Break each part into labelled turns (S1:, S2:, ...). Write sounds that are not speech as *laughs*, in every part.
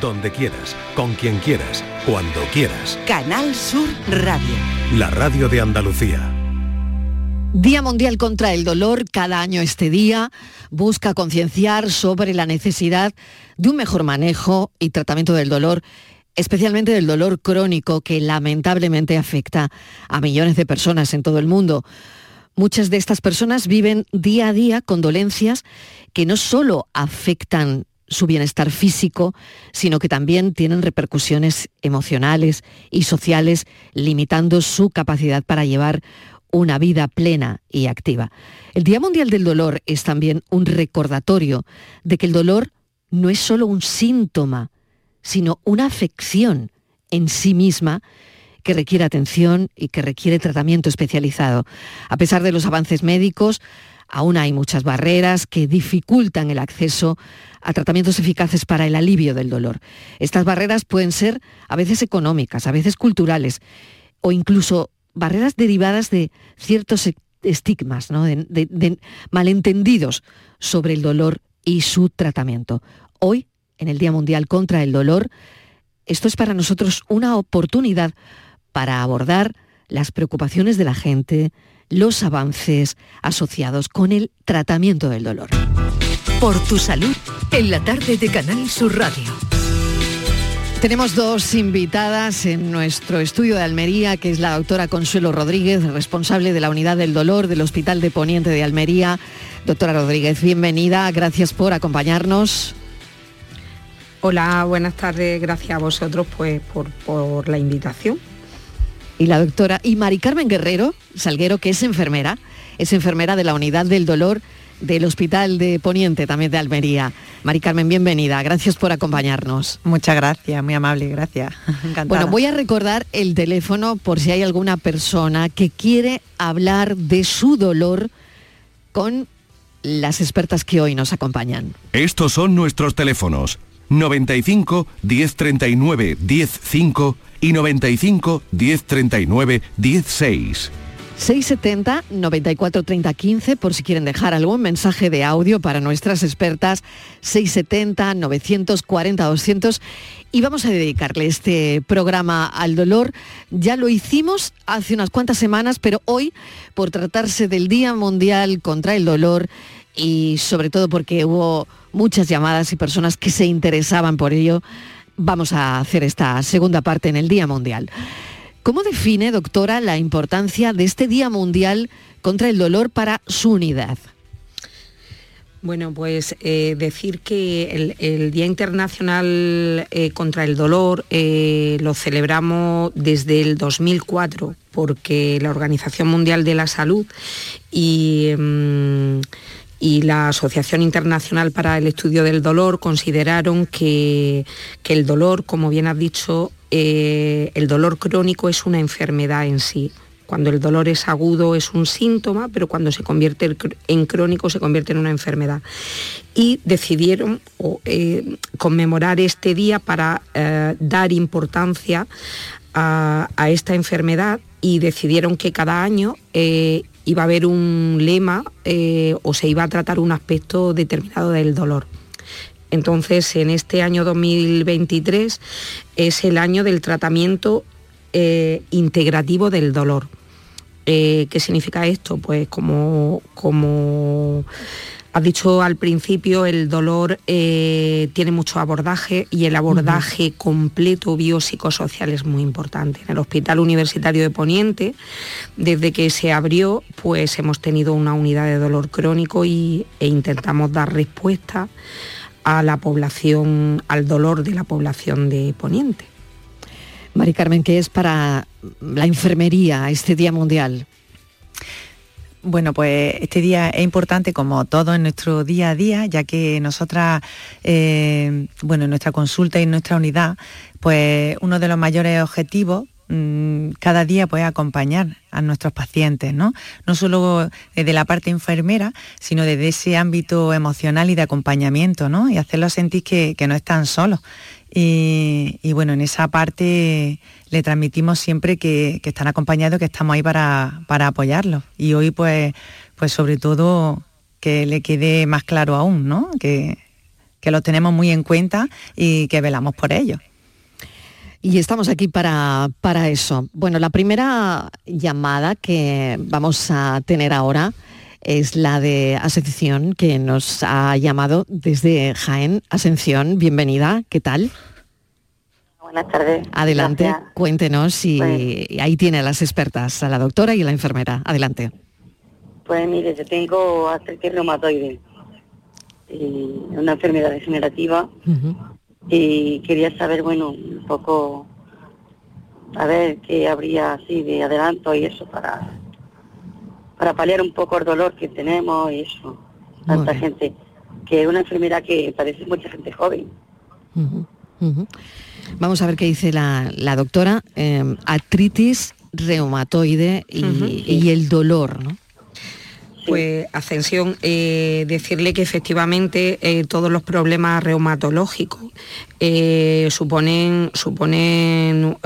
S1: donde quieras, con quien quieras, cuando quieras.
S2: Canal Sur Radio.
S1: La radio de Andalucía.
S3: Día Mundial contra el Dolor, cada año este día busca concienciar sobre la necesidad de un mejor manejo y tratamiento del dolor, especialmente del dolor crónico que lamentablemente afecta a millones de personas en todo el mundo. Muchas de estas personas viven día a día con dolencias que no solo afectan su bienestar físico, sino que también tienen repercusiones emocionales y sociales, limitando su capacidad para llevar una vida plena y activa. El Día Mundial del Dolor es también un recordatorio de que el dolor no es solo un síntoma, sino una afección en sí misma que requiere atención y que requiere tratamiento especializado. A pesar de los avances médicos, aún hay muchas barreras que dificultan el acceso a tratamientos eficaces para el alivio del dolor. Estas barreras pueden ser a veces económicas, a veces culturales o incluso barreras derivadas de ciertos e-, estigmas, de, malentendidos sobre el dolor y su tratamiento. Hoy, en el Día Mundial contra el Dolor, esto es para nosotros una oportunidad para abordar las preocupaciones de la gente, los avances asociados con el tratamiento del dolor.
S2: Por tu salud, en la tarde de Canal Sur Radio.
S3: Tenemos dos invitadas en nuestro estudio de Almería, que es la doctora Consuelo Rodríguez, responsable de la unidad del dolor del Hospital de Poniente de Almería. Doctora Rodríguez, bienvenida, gracias por acompañarnos.
S4: Hola, buenas tardes, gracias a vosotros pues, por, por la invitación.
S3: Y la doctora, y Mari Carmen Guerrero, Salguero, que es enfermera, es enfermera de la unidad del dolor del Hospital de Poniente, también de Almería. Mari Carmen, bienvenida. Gracias por acompañarnos.
S5: Muchas gracias, muy amable, gracias. *laughs*
S3: Bueno, voy a recordar el teléfono por si hay alguna persona que quiere hablar de su dolor con las expertas que hoy nos acompañan.
S1: Estos son nuestros teléfonos 95 1039 105 y 95 1039 16.
S3: 670 94 30 15 por si quieren dejar algún mensaje de audio para nuestras expertas 670 940 200 y vamos a dedicarle este programa al dolor. Ya lo hicimos hace unas cuantas semanas, pero hoy por tratarse del Día Mundial contra el Dolor y sobre todo porque hubo muchas llamadas y personas que se interesaban por ello, vamos a hacer esta segunda parte en el Día Mundial. ¿Cómo define, doctora, la importancia de este Día Mundial contra el Dolor para su unidad?
S4: Bueno, pues eh, decir que el, Día Internacional eh, contra el Dolor eh, lo celebramos desde el 2004 porque la Organización Mundial de la Salud y, mm, y la Asociación Internacional para el Estudio del Dolor consideraron que, que el dolor, como bien has dicho, eh, el dolor crónico es una enfermedad en sí. Cuando el dolor es agudo es un síntoma, pero cuando se convierte en crónico se convierte en una enfermedad. Y decidieron eh, conmemorar este día para eh, dar importancia a, esta enfermedad y decidieron que cada año iba a haber un lema o se iba a tratar un aspecto determinado del dolor. Entonces, en este año 2023 es el año del tratamiento eh, integrativo del dolor. Eh, ¿Qué significa esto? Pues como, como has dicho al principio, el dolor eh, tiene mucho abordaje y el abordaje completo biopsicosocial es muy importante. En el Hospital Universitario de Poniente, desde que se abrió, pues hemos tenido una unidad de dolor crónico y, e intentamos dar respuesta a la población, al dolor de la población de Poniente.
S3: Mari Carmen, ¿qué es para la enfermería este Día Mundial?
S5: Bueno, pues este día es importante como todo en nuestro día a día, ya que nosotras, eh, bueno, en nuestra consulta y en nuestra unidad, pues uno de los mayores objetivos Mm, cada día puede acompañar a nuestros pacientes, ¿no? No solo desde la parte enfermera, sino desde ese ámbito emocional y de acompañamiento, ¿no? Y hacerlos sentir que, no están solos. Y, bueno, en esa parte le transmitimos siempre que, están acompañados, que estamos ahí para, para apoyarlos. Y hoy, pues, pues sobre todo, que le quede más claro aún, ¿no? Que, que los tenemos muy en cuenta y que velamos por ellos.
S3: Y estamos aquí para, para eso. Bueno, la primera llamada que vamos a tener ahora es la de Ascensión, que nos ha llamado desde Jaén. Ascensión, bienvenida, ¿qué tal?
S6: Buenas tardes.
S3: Adelante, cuéntenos y
S6: Pues-
S3: ahí tiene a las expertas, a la doctora y a la enfermera. Adelante.
S6: Pues mire, yo tengo artritis reumatoide, y una enfermedad degenerativa. Y quería saber, bueno, un poco, a ver qué habría así de adelanto y eso para, para paliar un poco el dolor que tenemos y eso. Tanta gente, que es una enfermedad que padece mucha gente joven.
S3: Vamos a ver qué dice la, la doctora. Eh, artritis reumatoide y, y el dolor, ¿no?
S4: Pues Ascensión, eh, decirle que efectivamente eh, todos los problemas reumatológicos eh, suponen, suponen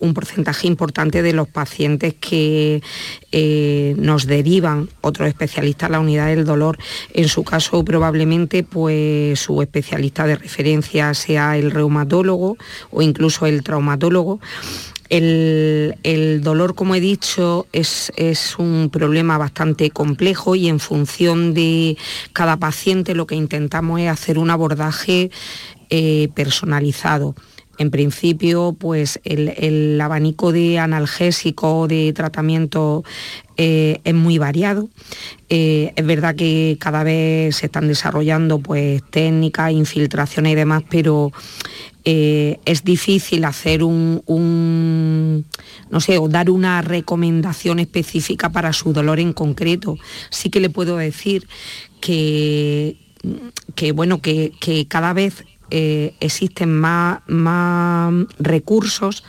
S4: un porcentaje importante de los pacientes que nos derivan otros especialistas a la unidad del dolor. En su caso probablemente pues su especialista de referencia sea el reumatólogo o incluso el traumatólogo. El, dolor, como he dicho, es, es un problema bastante complejo y en función de cada paciente lo que intentamos es hacer un abordaje eh, personalizado. En principio, pues el, el abanico de analgésico, de tratamiento eh, es muy variado. Eh, es verdad que cada vez se están desarrollando pues, técnicas, infiltraciones y demás, pero eh, es difícil hacer un, no sé, o dar una recomendación específica para su dolor en concreto. Sí que le puedo decir que, que bueno, que cada vez eh, existen más, más recursos,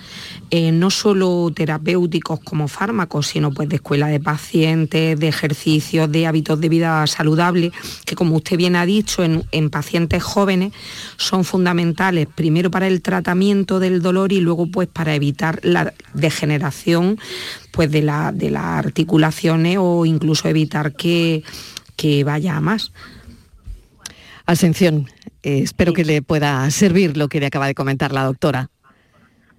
S4: eh, no solo terapéuticos como fármacos, sino pues de escuela de pacientes, de ejercicios, de hábitos de vida saludable, que como usted bien ha dicho, en, en pacientes jóvenes son fundamentales, primero para el tratamiento del dolor y luego pues para evitar la degeneración pues de, la, de las articulaciones o incluso evitar que, que vaya a más.
S3: Ascensión, eh, espero que le pueda servir lo que le acaba de comentar la doctora.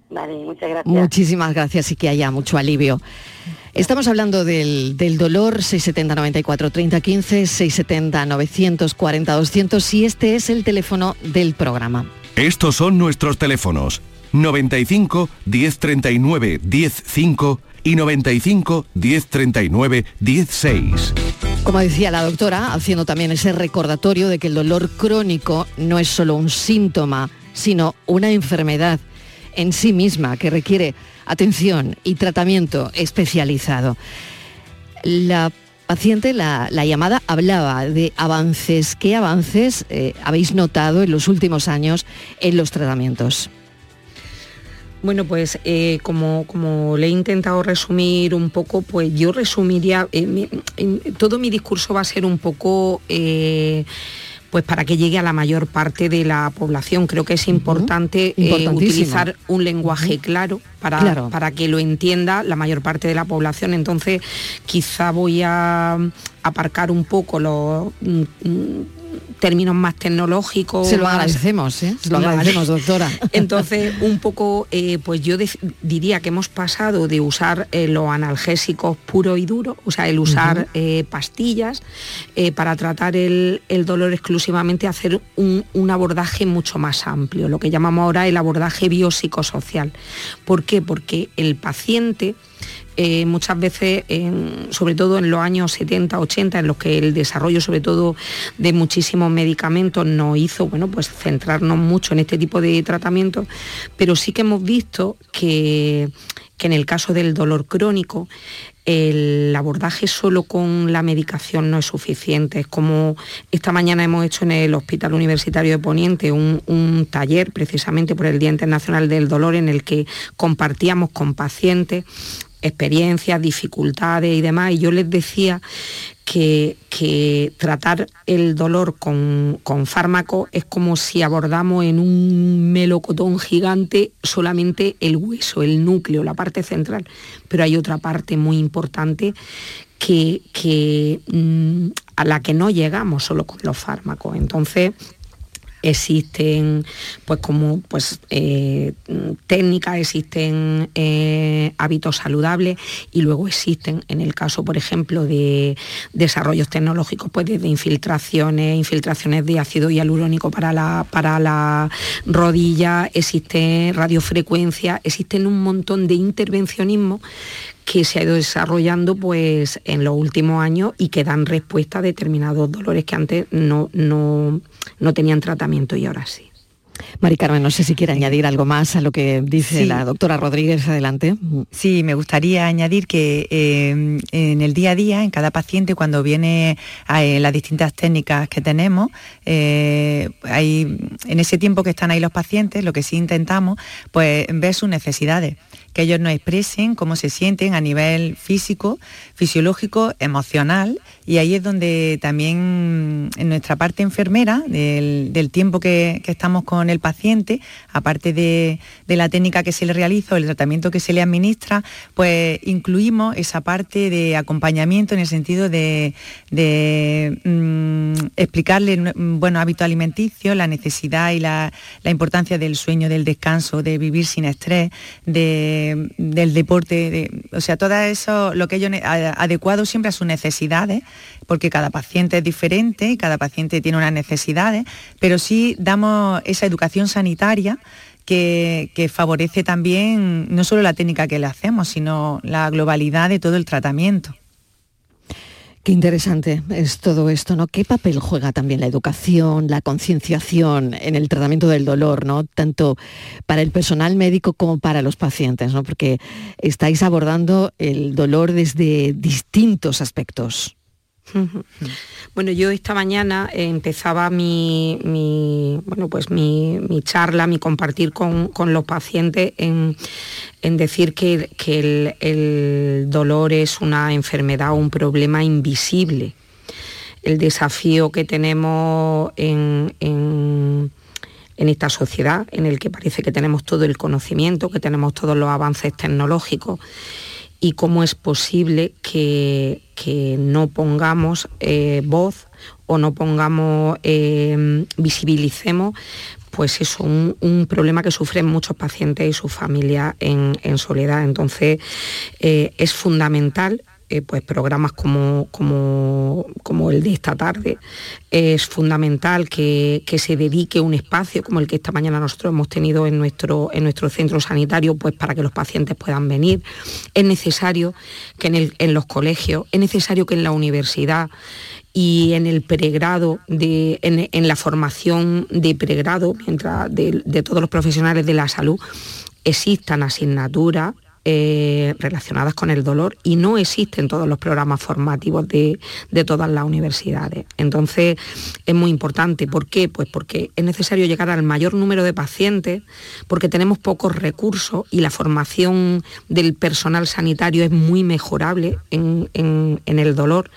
S6: Vale, muchas gracias.
S3: Muchísimas gracias y que haya mucho alivio. Estamos hablando del, del dolor 670 94 30 15, 670 940 200 y este es el teléfono del programa.
S1: Estos son nuestros teléfonos 95 1039 105 y 95 1039 16.
S3: Como decía la doctora, haciendo también ese recordatorio de que el dolor crónico no es solo un síntoma, sino una enfermedad en sí misma que requiere atención y tratamiento especializado. La paciente, la, la llamada, hablaba de avances. ¿Qué avances eh, habéis notado en los últimos años en los tratamientos?
S4: Bueno, pues eh, como, como le he intentado resumir un poco, pues yo resumiría, eh, mi- en- todo mi discurso va a ser un poco... eh, pues para que llegue a la mayor parte de la población. Creo que es importante eh, utilizar un lenguaje claro para,
S3: Claro.
S4: para que lo entienda la mayor parte de la población. Entonces, quizá voy a aparcar un poco los mm, mm, términos más tecnológicos.
S3: Se lo
S4: más-
S3: agradecemos, ¿eh? Se lo agradecemos, doctora. *laughs*
S4: Entonces, un poco, eh, pues yo diría que hemos pasado de usar eh, los analgésicos puro y duro, o sea, el usar eh, pastillas para tratar el, el dolor exclusivamente, a hacer un, un abordaje mucho más amplio, lo que llamamos ahora el abordaje biopsicosocial. ¿Por qué? Porque el paciente eh, muchas veces, sobre todo en los años 70, 80, en los que el desarrollo sobre todo de muchísimos medicamentos nos hizo bueno, pues centrarnos mucho en este tipo de tratamientos, pero sí que hemos visto que, que en el caso del dolor crónico, el abordaje solo con la medicación no es suficiente. Es como esta mañana hemos hecho en el Hospital Universitario de Poniente un, un taller precisamente por el Día Internacional del Dolor en el que compartíamos con pacientes experiencias, dificultades y demás. Y yo les decía que, que tratar el dolor con, con fármaco es como si abordamos en un melocotón gigante solamente el hueso, el núcleo, la parte central. Pero hay otra parte muy importante que, que, mm, a la que no llegamos solo con los fármacos. Entonces, existen pues como pues eh, técnicas, existen eh, hábitos saludables y luego existen en el caso por ejemplo de desarrollos tecnológicos pues desde infiltraciones, infiltraciones de ácido hialurónico para la, para la rodilla, existe radiofrecuencia, existen un montón de intervencionismo que se ha ido desarrollando pues en los últimos años y que dan respuesta a determinados dolores que antes no, no, no tenían tratamiento y ahora sí.
S3: Mari Carmen, no sé si quiere añadir algo más a lo que dice la doctora Rodríguez. Adelante.
S5: Sí, me gustaría añadir que eh, en el día a día, en cada paciente, cuando viene a eh, las distintas técnicas que tenemos, eh, en ese tiempo que están ahí los pacientes, lo que sí intentamos, pues ver sus necesidades que ellos nos expresen cómo se sienten a nivel físico, fisiológico, emocional, y ahí es donde también en nuestra parte enfermera, del, tiempo que, estamos con el paciente, aparte de, la técnica que se le realiza o el tratamiento que se le administra, pues incluimos esa parte de acompañamiento en el sentido de, mm, explicarle bueno, hábito alimenticio, la necesidad y la, la importancia del sueño, del descanso, de vivir sin estrés, de del deporte, o sea, todo eso, lo que ellos adecuado siempre a sus necesidades, porque cada paciente es diferente y cada paciente tiene unas necesidades, pero sí damos esa educación sanitaria que, que, favorece también no solo la técnica que le hacemos, sino la globalidad de todo el tratamiento.
S3: Qué interesante es todo esto, ¿no? ¿Qué papel juega también la educación, la concienciación en el tratamiento del dolor, ¿no? Tanto para el personal médico como para los pacientes, ¿no? Porque estáis abordando el dolor desde distintos aspectos.
S4: Bueno, yo esta mañana empezaba mi, bueno, pues mi, charla, mi compartir con, los pacientes en, decir que, el, dolor es una enfermedad un problema invisible. El desafío que tenemos en, en esta sociedad, en el que parece que tenemos todo el conocimiento, que tenemos todos los avances tecnológicos y cómo es posible que, no pongamos eh, voz o no pongamos, eh, visibilicemos pues eso, un, problema que sufren muchos pacientes y sus familias en, soledad. Entonces, eh, es fundamental eh, pues programas como, como, el de esta tarde. Es fundamental que, se dedique un espacio como el que esta mañana nosotros hemos tenido en nuestro, en nuestro centro sanitario pues para que los pacientes puedan venir. Es necesario que en, los colegios, es necesario que en la universidad y en el pregrado, de, en, la formación de pregrado mientras de, de todos los profesionales de la salud, existan asignaturas eh, relacionadas con el dolor y no existen todos los programas formativos de, todas las universidades. Entonces es muy importante. ¿Por qué? Pues porque es necesario llegar al mayor número de pacientes, porque tenemos pocos recursos y la formación del personal sanitario es muy mejorable en, en el dolor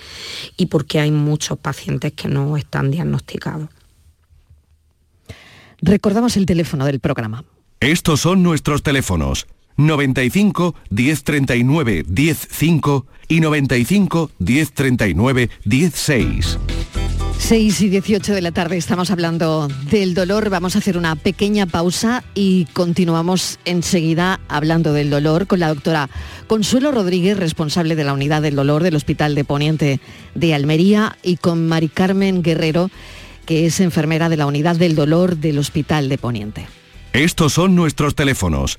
S4: y porque hay muchos pacientes que no están diagnosticados.
S3: Recordamos el teléfono del programa.
S1: Estos son nuestros teléfonos 95 1039 105 y 95 1039 16.
S3: 6 y 18 de la tarde estamos hablando del dolor. Vamos a hacer una pequeña pausa y continuamos enseguida hablando del dolor con la doctora Consuelo Rodríguez, responsable de la unidad del dolor del Hospital de Poniente de Almería, y con Mari Carmen Guerrero, que es enfermera de la unidad del dolor del Hospital de Poniente.
S1: Estos son nuestros teléfonos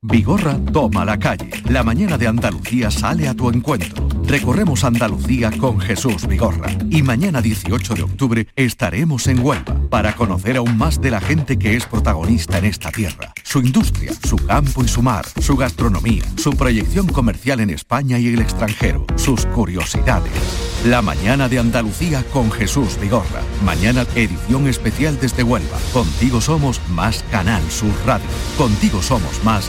S7: Vigorra toma la calle. La mañana de Andalucía sale a tu encuentro recorremos Andalucía con Jesús Vigorra. Y mañana 18 de octubre estaremos en Huelva para conocer aún más de la gente que es protagonista en esta tierra. Su industria, su campo y su mar, su gastronomía, su proyección comercial en España y el extranjero, sus curiosidades. La mañana de Andalucía con Jesús Vigorra. Mañana edición especial desde Huelva. Contigo somos más Canal Sur Radio. Contigo somos más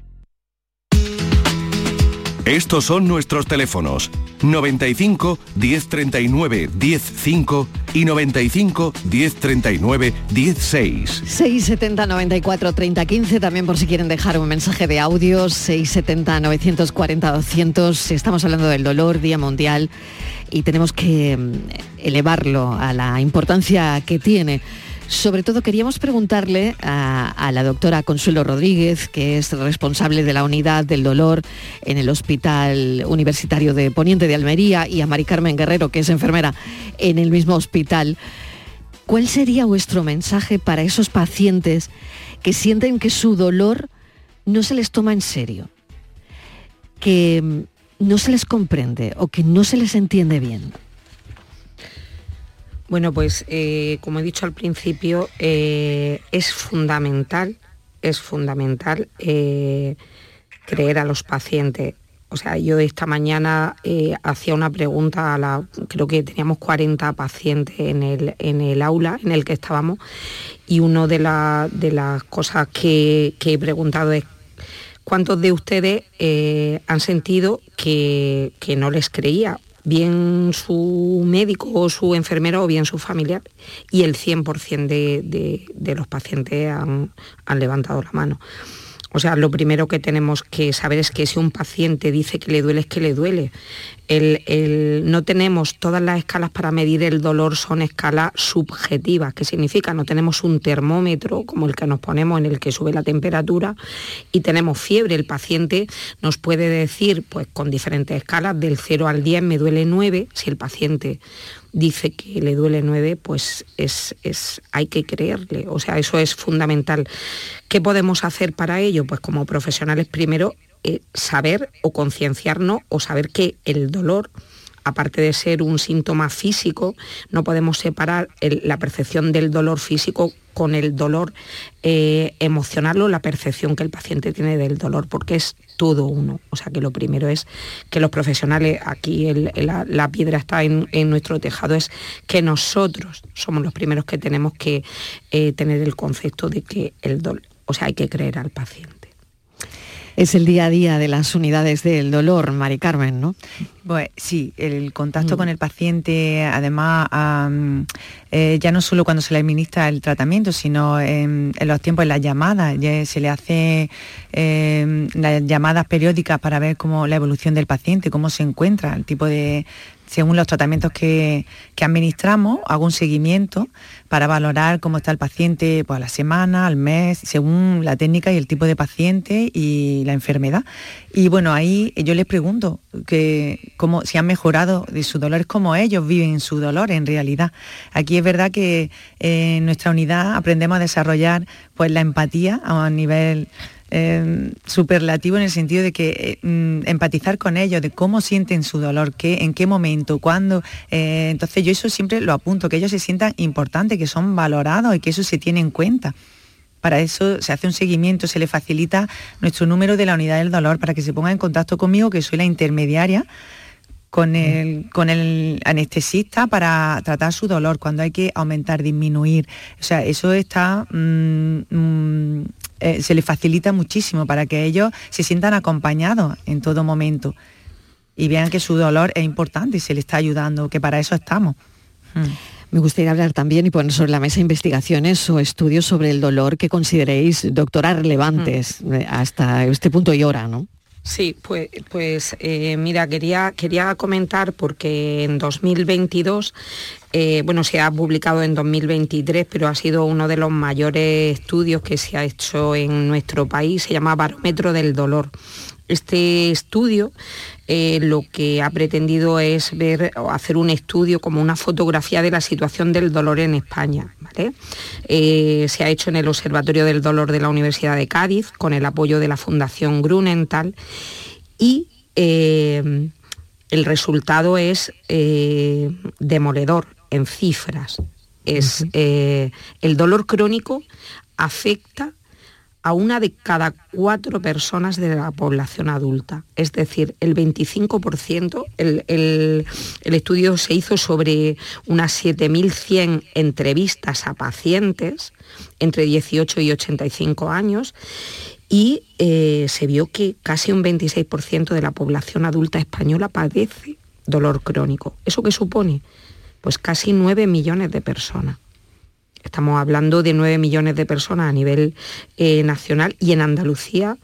S7: Estos son nuestros teléfonos 95 1039 105 y 95 1039 16.
S3: 670 94 30 15 también por si quieren dejar un mensaje de audio 670 940 200 si estamos hablando del dolor día mundial y tenemos que mm, elevarlo a la importancia que tiene sobre todo queríamos preguntarle a, la doctora Consuelo Rodríguez, que es responsable de la unidad del dolor en el Hospital Universitario de Poniente de Almería, y a Mari Carmen Guerrero, que es enfermera en el mismo hospital. ¿Cuál sería vuestro mensaje para esos pacientes que sienten que su dolor no se les toma en serio? Que mm, no se les comprende o que no se les entiende bien.
S4: Bueno, pues eh, como he dicho al principio, eh, es fundamental, es fundamental eh, creer a los pacientes. O sea, yo esta mañana hacía una pregunta a la, creo que teníamos 40 pacientes en el, en el aula en el que estábamos y una de, de las cosas que, que, he preguntado es cuántos de ustedes han sentido que, que no les creía bien su médico o su enfermero o bien su familiar, y el 100% de, los pacientes han, han levantado la mano. O sea, lo primero que tenemos que saber es que si un paciente dice que le duele, es que le duele. No tenemos todas las escalas para medir el dolor, son escalas subjetivas. ¿Qué significa? No tenemos un termómetro como el que nos ponemos en el que sube la temperatura y tenemos fiebre. El paciente nos puede decir, pues con diferentes escalas, del 0 al 10 me duele 9. Si el paciente dice que le duele 9, pues es, hay que creerle. O sea, eso es fundamental. ¿Qué podemos hacer para ello? Pues como profesionales primero eh, saber o concienciarnos o saber que el dolor aparte de ser un síntoma físico, no podemos separar la percepción del dolor físico con el dolor eh, emocional o la percepción que el paciente tiene del dolor, porque es todo uno. O sea que lo primero es que los profesionales, aquí la, piedra está en, nuestro tejado, es que nosotros somos los primeros que tenemos que eh, tener el concepto de que el dolor, o sea, hay que creer al paciente.
S3: Es el día a día de las unidades del dolor, Mari Carmen, ¿no?
S5: Pues sí, el contacto mm. con el paciente, además, eh, ya no solo cuando se le administra el tratamiento, sino en, los tiempos, de las llamadas, se le hace em, las llamadas periódicas para ver cómo la evolución del paciente, cómo se encuentra, el tipo de según los tratamientos que, administramos, hago un seguimiento para valorar cómo está el paciente pues, a la semana, al mes, según la técnica y el tipo de paciente y la enfermedad. Y bueno, ahí yo les pregunto que cómo, si han mejorado de su dolor, cómo ellos viven su dolor en realidad. Aquí es verdad que en nuestra unidad aprendemos a desarrollar pues, la empatía a nivel Em, superlativo en el sentido de que eh, mm, empatizar con ellos, de cómo sienten su dolor, qué, en qué momento, cuándo. Eh, entonces yo eso siempre lo apunto, que ellos se sientan importantes, que son valorados y que eso se tiene en cuenta. Para eso se hace un seguimiento, se le facilita nuestro número de la unidad del dolor para que se ponga en contacto conmigo, que soy la intermediaria con el, con el anestesista para tratar su dolor, cuando hay que aumentar, disminuir. O sea, eso está mm, mm, eh, se les facilita muchísimo para que ellos se sientan acompañados en todo momento y vean que su dolor es importante y se les está ayudando, que para eso estamos.
S3: Hmm. Me gustaría hablar también y poner sobre la mesa investigaciones o estudios sobre el dolor que consideréis, doctora, relevantes hmm. eh, hasta este punto y hora, ¿no?
S4: Sí, pues, pues mira, quería, quería comentar porque en 2022, eh, bueno, se ha publicado en 2023, pero ha sido uno de los mayores estudios que se ha hecho en nuestro país, se llama Barómetro del Dolor. Este estudio eh, lo que ha pretendido es ver o hacer un estudio como una fotografía de la situación del dolor en España. Eh, se ha hecho en el Observatorio del Dolor de la Universidad de Cádiz con el apoyo de la Fundación Grunenthal y eh, el resultado es demoledor en cifras. Es, el dolor crónico afecta a una de cada cuatro personas de la población adulta. Es decir, el 25%, el, estudio se hizo sobre unas 7.100 entrevistas a pacientes entre 18 y 85 años y eh, se vio que casi un 26% de la población adulta española padece dolor crónico. ¿Eso qué supone? Pues casi 9 millones de personas. Estamos hablando de 9 millones de personas a nivel eh, nacional y en Andalucía,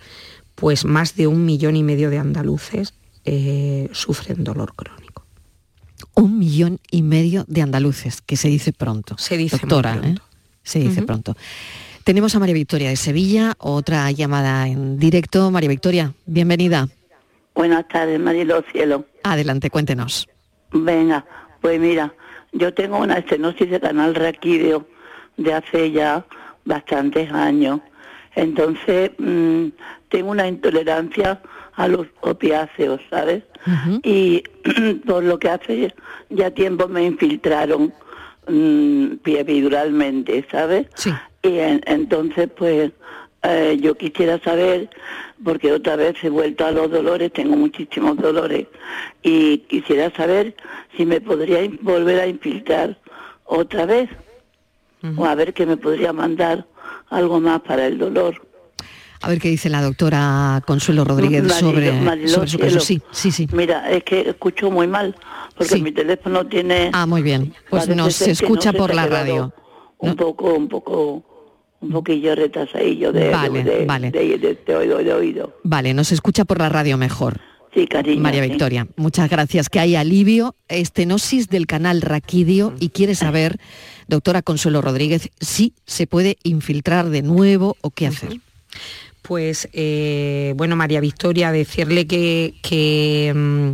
S4: pues más de un millón y medio de andaluces eh, sufren dolor crónico.
S3: Un millón y medio de andaluces, que se dice pronto.
S4: Se dice
S3: Doctora, ¿eh? Se dice pronto. Tenemos a María Victoria de Sevilla, otra llamada en directo. María Victoria, bienvenida.
S8: Buenas tardes, Marilo Cielo.
S3: Adelante, cuéntenos.
S8: Venga, pues mira, yo tengo una estenosis de canal raquídeo de hace ya bastantes años. Entonces, mm, tengo una intolerancia a los opiáceos, ¿sabes? Y *clears throat* por lo que hace ya tiempo me infiltraron mmm, epiduralmente, ¿sabes? Sí. Y entonces, pues, eh, yo quisiera saber, porque otra vez he vuelto a los dolores, tengo muchísimos dolores, y quisiera saber si me podría volver a infiltrar otra vez o a ver qué me podría mandar algo más para el dolor.
S3: A ver qué dice la doctora Consuelo Rodríguez sobre, su caso. Sí, sí, sí.
S8: Mira, es que escucho muy mal, porque mi teléfono tiene...
S3: Ah, muy bien. Pues nos escucha por la radio.
S8: Un poco, un poco, un poquillo retrasadillo de, vale, de, vale. de, oído, de oído.
S3: Vale, nos escucha por la radio mejor.
S8: Sí, cariño.
S3: María Victoria, muchas gracias. Que hay alivio, estenosis del canal raquídeo y quiere saber Doctora Consuelo Rodríguez, ¿sí se puede infiltrar de nuevo o qué hacer?
S4: Pues eh, bueno, María Victoria, decirle que, mm,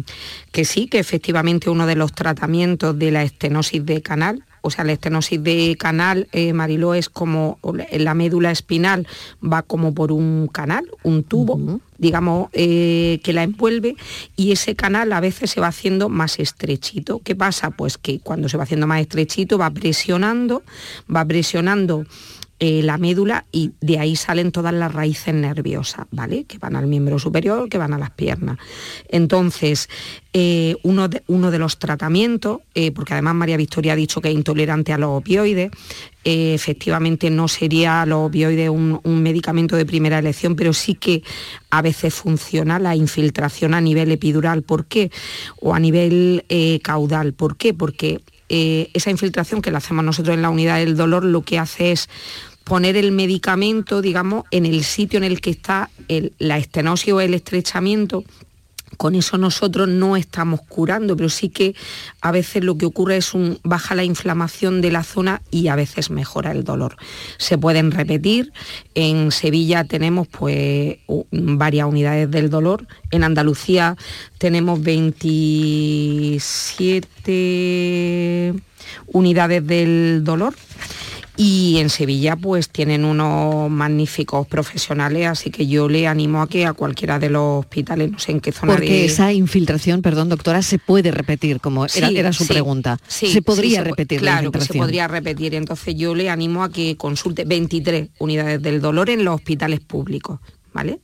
S4: que sí, que efectivamente uno de los tratamientos de la estenosis de canal o sea, la estenosis de canal, eh, Mariló, es como la médula espinal va como por un canal, un tubo, digamos, eh, que la envuelve y ese canal a veces se va haciendo más estrechito. ¿Qué pasa? Pues que cuando se va haciendo más estrechito va presionando, va presionando eh, la médula y de ahí salen todas las raíces nerviosas, ¿vale? Que van al miembro superior, que van a las piernas. Entonces, eh, uno, de, uno, de, los tratamientos, eh, porque además María Victoria ha dicho que es intolerante a los opioides, efectivamente no sería los opioides un, medicamento de primera elección, pero sí que a veces funciona la infiltración a nivel epidural. ¿Por qué? O a nivel caudal. ¿Por qué? Porque esa infiltración que la hacemos nosotros en la unidad del dolor lo que hace es poner el medicamento, digamos, en el sitio en el que está la estenosis o el estrechamiento con eso nosotros no estamos curando, pero sí que a veces lo que ocurre es un baja la inflamación de la zona y a veces mejora el dolor. Se pueden repetir. En Sevilla tenemos pues varias unidades del dolor. En Andalucía tenemos 27 unidades del dolor y en Sevilla pues tienen unos magníficos profesionales, así que yo le animo a que a cualquiera de los hospitales, no sé en qué zona
S3: Porque esa infiltración, perdón doctora, se puede repetir, como era, era su pregunta. se podría repetir
S4: Claro que se podría repetir, entonces yo le animo a que consulte 23 unidades del dolor en los hospitales públicos, ¿vale?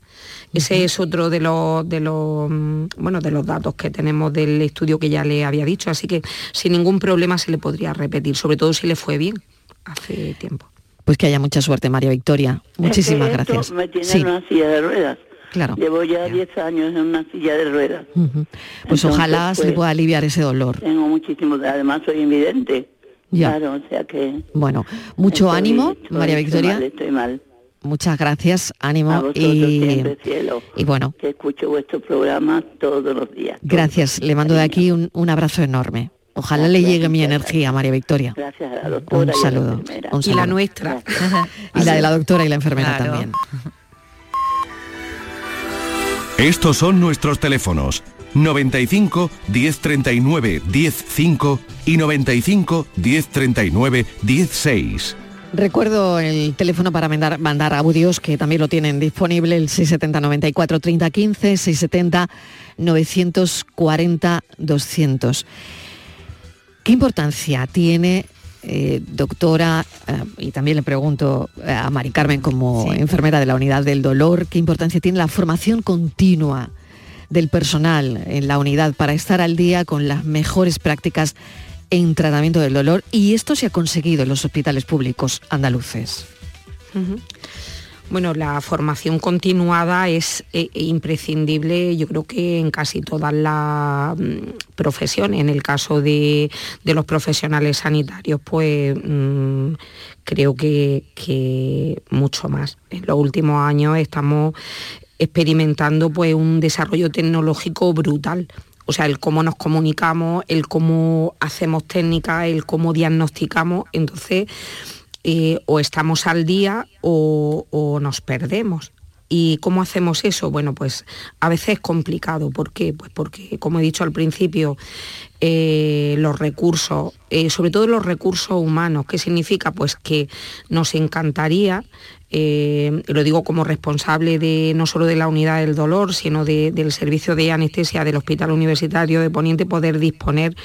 S4: Ese es otro de los, de los, mm, bueno, de los datos que tenemos del estudio que ya le había dicho, así que sin ningún problema se le podría repetir, sobre todo si le fue bien hace tiempo.
S3: Pues que haya mucha suerte, María Victoria. Muchísimas gracias.
S8: Me tiene en una silla de ruedas.
S3: Claro.
S8: Llevo ya 10 años en una silla de ruedas.
S3: Pues ojalá se le pues, pueda aliviar ese dolor.
S8: Tengo muchísimo, además soy invidente.
S3: Ya.
S8: Claro, o sea que...
S3: Bueno, mucho ánimo, María Victoria.
S8: estoy mal.
S3: Muchas gracias, ánimo
S8: y, cielo,
S3: y bueno.
S8: Que escucho vuestro programa todos los días.
S3: Gracias, le mando de aquí un, un abrazo enorme. Ojalá le llegue mi energía, María Victoria.
S8: Gracias a la doctora.
S3: Un saludo.
S4: Y, la nuestra. *laughs*
S3: y la de la doctora y la enfermera también. *laughs*
S1: Estos son nuestros teléfonos 95 1039 105 y 95 1039 16.
S3: Recuerdo el teléfono para mandar, mandar audios que también lo tienen disponible, el 670 94 30 15, 670 940 200. ¿Qué importancia tiene, eh, doctora, eh, y también le pregunto eh, a Mari Carmen como enfermera de la unidad del dolor, qué importancia tiene la formación continua del personal en la unidad para estar al día con las mejores prácticas en tratamiento del dolor? Y esto se ha conseguido en los hospitales públicos andaluces.
S4: Bueno, la formación continuada es eh, imprescindible, yo creo que en casi todas las mm, profesiones. En el caso de, los profesionales sanitarios, pues mm, creo que, mucho más. En los últimos años estamos experimentando pues, un desarrollo tecnológico brutal. O sea, el cómo nos comunicamos, el cómo hacemos técnicas, el cómo diagnosticamos. Entonces, eh, o estamos al día o, nos perdemos. ¿Y cómo hacemos eso? Bueno, pues a veces es complicado. ¿Por qué? Pues porque, como he dicho al principio, eh, los recursos, eh, sobre todo los recursos humanos, ¿qué significa? Pues que nos encantaría, lo digo como responsable de no solo de la unidad del dolor, sino del servicio de anestesia del Hospital Universitario de Poniente, poder disponer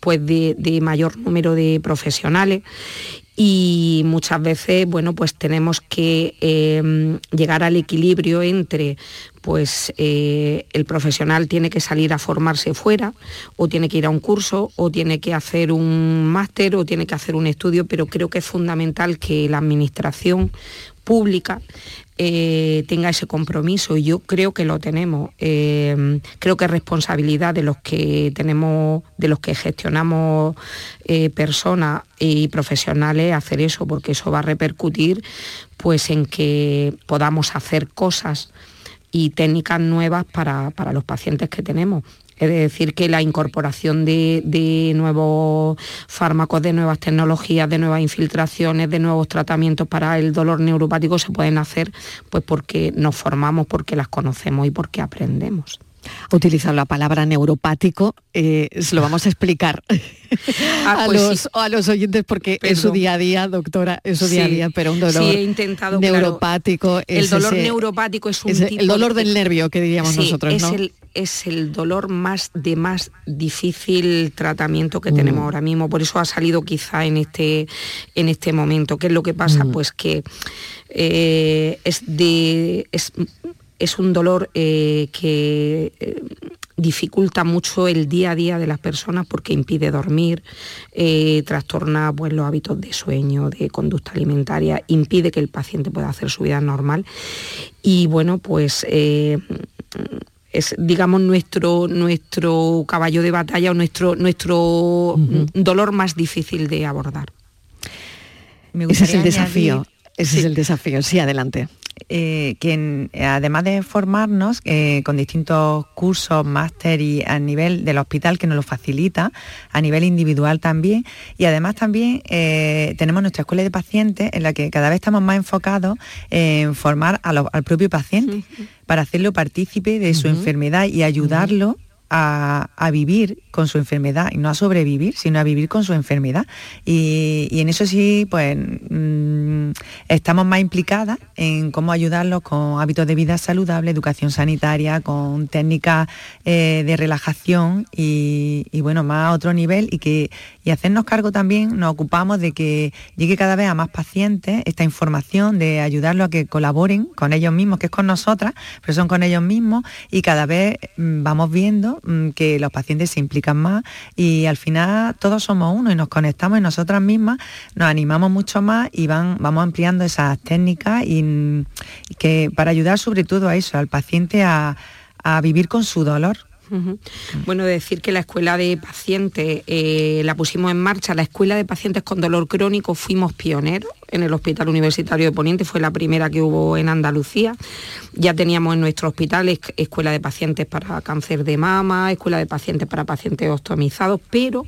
S4: pues, de, de mayor número de profesionales y muchas veces bueno pues tenemos que em, llegar al equilibrio entre pues eh, el profesional tiene que salir a formarse fuera o tiene que ir a un curso o tiene que hacer un máster o tiene que hacer un estudio pero creo que es fundamental que la administración pública eh, tenga ese compromiso y yo creo que lo tenemos. Eh, creo que es responsabilidad de los que tenemos, de los que gestionamos eh, personas y profesionales hacer eso, porque eso va a repercutir pues en que podamos hacer cosas y técnicas nuevas para, para los pacientes que tenemos. Es decir, que la incorporación de, nuevos fármacos, de nuevas tecnologías, de nuevas infiltraciones, de nuevos tratamientos para el dolor neuropático se pueden hacer pues porque nos formamos, porque las conocemos y porque aprendemos
S3: utilizar la palabra neuropático, eh, se lo vamos a explicar *laughs* ah, a, pues los, oyentes porque es su día a día, doctora, es su día a día, pero un dolor
S4: he intentado,
S3: neuropático.
S4: el dolor neuropático es un
S3: El dolor del nervio que diríamos nosotros,
S4: es El, es el dolor más de más difícil tratamiento que tenemos mm. ahora mismo. Por eso ha salido quizá en este, en este momento. ¿Qué es lo que pasa? Mm. Pues que eh, es de es un dolor eh, que eh, dificulta mucho el día a día de las personas porque impide dormir, eh, trastorna pues, los hábitos de sueño, de conducta alimentaria, impide que el paciente pueda hacer su vida normal. Y bueno, pues es digamos nuestro, nuestro caballo de batalla o nuestro, nuestro dolor más difícil de abordar.
S3: Ese es el desafío Ese es el desafío. Sí, adelante.
S5: Eh, que además de formarnos eh, con distintos cursos, máster y a nivel del hospital que nos lo facilita, a nivel individual también, y además también eh, tenemos nuestra escuela de pacientes en la que cada vez estamos más enfocados en formar al propio paciente para hacerlo partícipe de su enfermedad y ayudarlo a, vivir con su enfermedad y no a sobrevivir, sino a vivir con su enfermedad. Y, en eso sí, pues mm, estamos más implicadas en cómo ayudarlos con hábitos de vida saludable, educación sanitaria, con técnicas eh, de relajación y, bueno, más a otro nivel y que y hacernos cargo también, nos ocupamos de que llegue cada vez a más pacientes esta información, de ayudarlos a que colaboren con ellos mismos, que es con nosotras, pero son con ellos mismos y cada vez mm, vamos viendo Mm, que los pacientes se implican más y al final todos somos uno y nos conectamos y nosotras mismas nos animamos mucho más y van, vamos ampliando esas técnicas y, mm, que para ayudar sobre todo a eso, al paciente a vivir con su dolor.
S4: Bueno, decir que la escuela de pacientes eh, la pusimos en marcha, la escuela de pacientes con dolor crónico fuimos pioneros en el Hospital Universitario de Poniente, fue la primera que hubo en Andalucía. Ya teníamos en nuestro hospital escuela de pacientes para cáncer de mama, escuela de pacientes para pacientes ostomizados, pero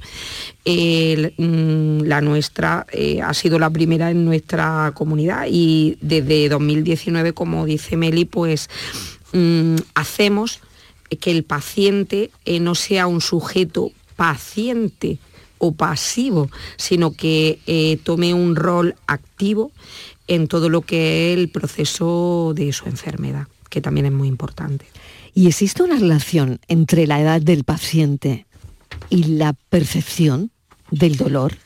S4: mm, la nuestra eh, ha sido la primera en nuestra comunidad y desde 2019, como dice Meli, pues mm, hacemos que el paciente eh, no sea un sujeto paciente o pasivo, sino que eh, tome un rol activo en todo lo que es el proceso de su enfermedad, que también es muy importante.
S3: ¿Y existe una relación entre la edad del paciente y la percepción del dolor?